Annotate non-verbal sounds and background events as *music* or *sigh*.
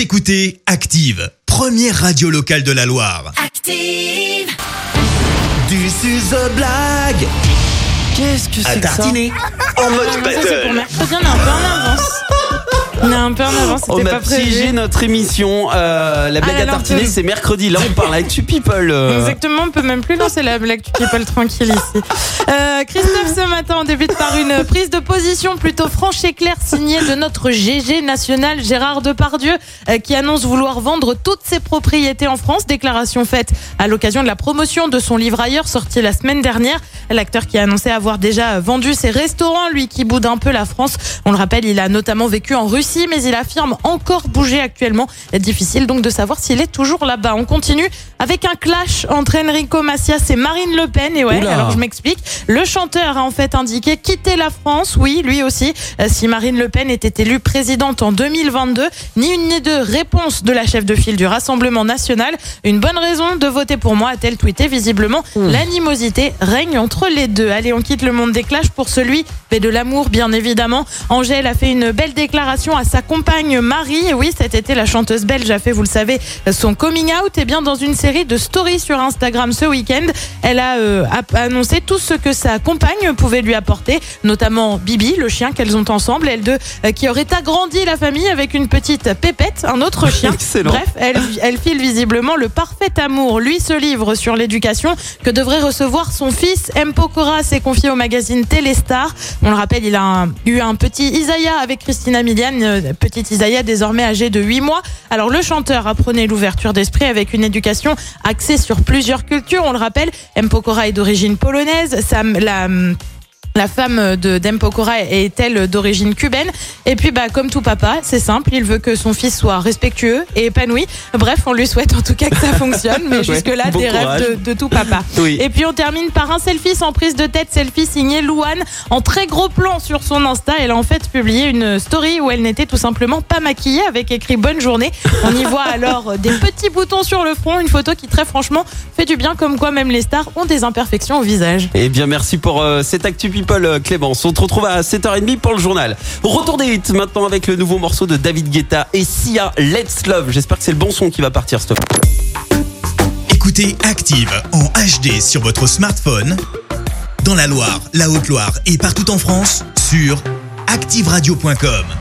Vous écoutez Active, première radio locale de la Loire. Active. Is a blague Qu'est-ce que à c'est que ça tartiner en mode Ça, c'est pour battle. mercredi, on est un peu en avance. On est un peu en avance, On a piégé notre émission. euh, la blague Ah, à tartiner, c'est mercredi. Là, on parle avec tu people. euh. Exactement, on peut même plus lancer la blague du people tranquille ici. Euh, Christophe, ce matin, on débute par une prise de position plutôt franche et claire signée de notre GG national Gérard Depardieu, euh, qui annonce vouloir vendre toutes ses propriétés en France. Déclaration faite à l'occasion de la promotion de son livre ailleurs, sorti la semaine dernière. L'acteur qui a annoncé avoir déjà vendu ses restaurants, lui qui boude un peu la France. On le rappelle, il a notamment vécu en Russie, mais il affirme encore bouger actuellement. Difficile donc de savoir s'il est toujours là-bas. On continue avec un clash entre Enrico Macias et Marine Le Pen. Et ouais, Oula. alors je m'explique. Le chanteur a en fait indiqué quitter la France. Oui, lui aussi. Euh, Si Marine Le Pen était élue présidente en 2022, ni une ni deux réponses de la chef de file du Rassemblement national. Une bonne raison de voter pour moi, a-t-elle tweeté. Visiblement, l'animosité règne entre les deux. Allez, on quitte le monde des clashs pour celui mais de l'amour, bien évidemment. Angèle a fait une belle déclaration à sa compagne Marie. Oui, cet été, la chanteuse belge a fait, vous le savez, son coming out. Et bien, dans une série de stories sur Instagram ce week-end, elle a euh, annoncé tout ce que sa compagne pouvait lui apporter, notamment Bibi, le chien qu'elles ont ensemble, elle deux, euh, qui aurait agrandi la famille avec une petite pépette, un autre *laughs* chien. Excellent. Bref, elle, elle file visiblement le parfait amour. Lui se livre sur l'éducation que devrait recevoir son fils. M. Pokora s'est confié au magazine Téléstar. On le rappelle, il a un- eu un petit Isaiah avec Christina Milian, euh, petit Isaiah désormais âgé de 8 mois. Alors le chanteur apprenait l'ouverture d'esprit avec une éducation axée sur plusieurs cultures. On le rappelle, M. Pokora est d'origine polonaise. Sa, la, la femme de Dempokora est elle d'origine cubaine? Et puis, bah, comme tout papa, c'est simple, il veut que son fils soit respectueux et épanoui. Bref, on lui souhaite en tout cas que ça fonctionne, mais *laughs* Ouais, jusque-là, bon des courage. rêves de, de tout papa. Oui. Et puis, on termine par un selfie sans prise de tête, selfie signé Louane, en très gros plan sur son Insta. Elle a en fait publié une story où elle n'était tout simplement pas maquillée, avec écrit bonne journée. On y voit alors des petits boutons sur le front, une photo qui très franchement fait du bien, comme quoi même les stars ont des imperfections au visage. Eh bien, merci pour euh, cette Actu People, euh, Clémence. On te retrouve à 7h30 pour le journal. Retour des hits maintenant avec le nouveau morceau de David Guetta et Sia, Let's Love. J'espère que c'est le bon son qui va partir, cette. Écoutez Active en HD sur votre smartphone, dans la Loire, la Haute-Loire et partout en France, sur activeradio.com.